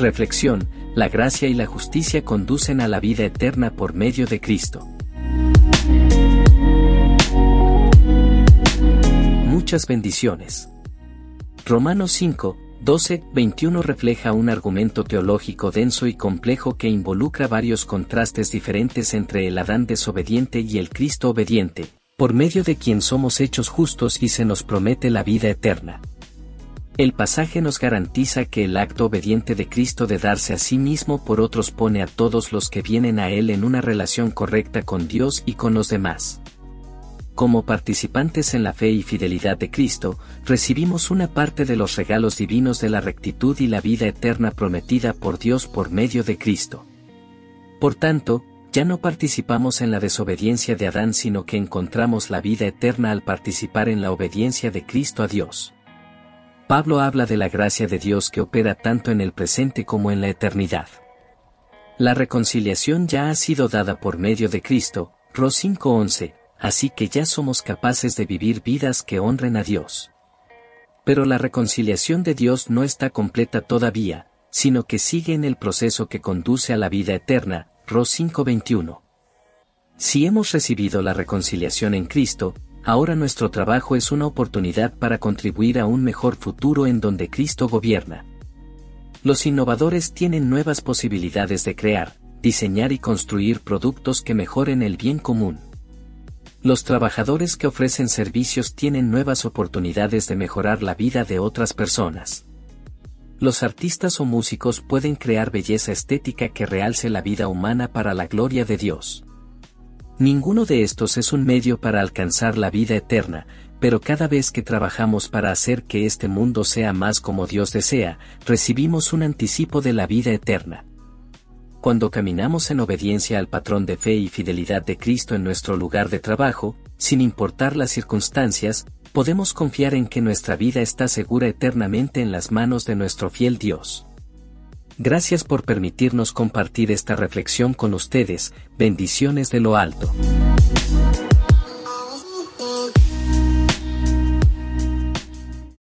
Reflexión, la gracia y la justicia conducen a la vida eterna por medio de Cristo. Muchas bendiciones. Romanos 5, 12, 21 refleja un argumento teológico denso y complejo que involucra varios contrastes diferentes entre el Adán desobediente y el Cristo obediente, por medio de quien somos hechos justos y se nos promete la vida eterna. El pasaje nos garantiza que el acto obediente de Cristo de darse a sí mismo por otros pone a todos los que vienen a Él en una relación correcta con Dios y con los demás. Como participantes en la fe y fidelidad de Cristo, recibimos una parte de los regalos divinos de la rectitud y la vida eterna prometida por Dios por medio de Cristo. Por tanto, ya no participamos en la desobediencia de Adán sino que encontramos la vida eterna al participar en la obediencia de Cristo a Dios. Pablo habla de la gracia de Dios que opera tanto en el presente como en la eternidad. La reconciliación ya ha sido dada por medio de Cristo, Ro 5:11, así que ya somos capaces de vivir vidas que honren a Dios. Pero la reconciliación de Dios no está completa todavía, sino que sigue en el proceso que conduce a la vida eterna, Ro 5:21. Si hemos recibido la reconciliación en Cristo, Ahora nuestro trabajo es una oportunidad para contribuir a un mejor futuro en donde Cristo gobierna. Los innovadores tienen nuevas posibilidades de crear, diseñar y construir productos que mejoren el bien común. Los trabajadores que ofrecen servicios tienen nuevas oportunidades de mejorar la vida de otras personas. Los artistas o músicos pueden crear belleza estética que realce la vida humana para la gloria de Dios. Ninguno de estos es un medio para alcanzar la vida eterna, pero cada vez que trabajamos para hacer que este mundo sea más como Dios desea, recibimos un anticipo de la vida eterna. Cuando caminamos en obediencia al patrón de fe y fidelidad de Cristo en nuestro lugar de trabajo, sin importar las circunstancias, podemos confiar en que nuestra vida está segura eternamente en las manos de nuestro fiel Dios. Gracias por permitirnos compartir esta reflexión con ustedes, bendiciones de lo alto.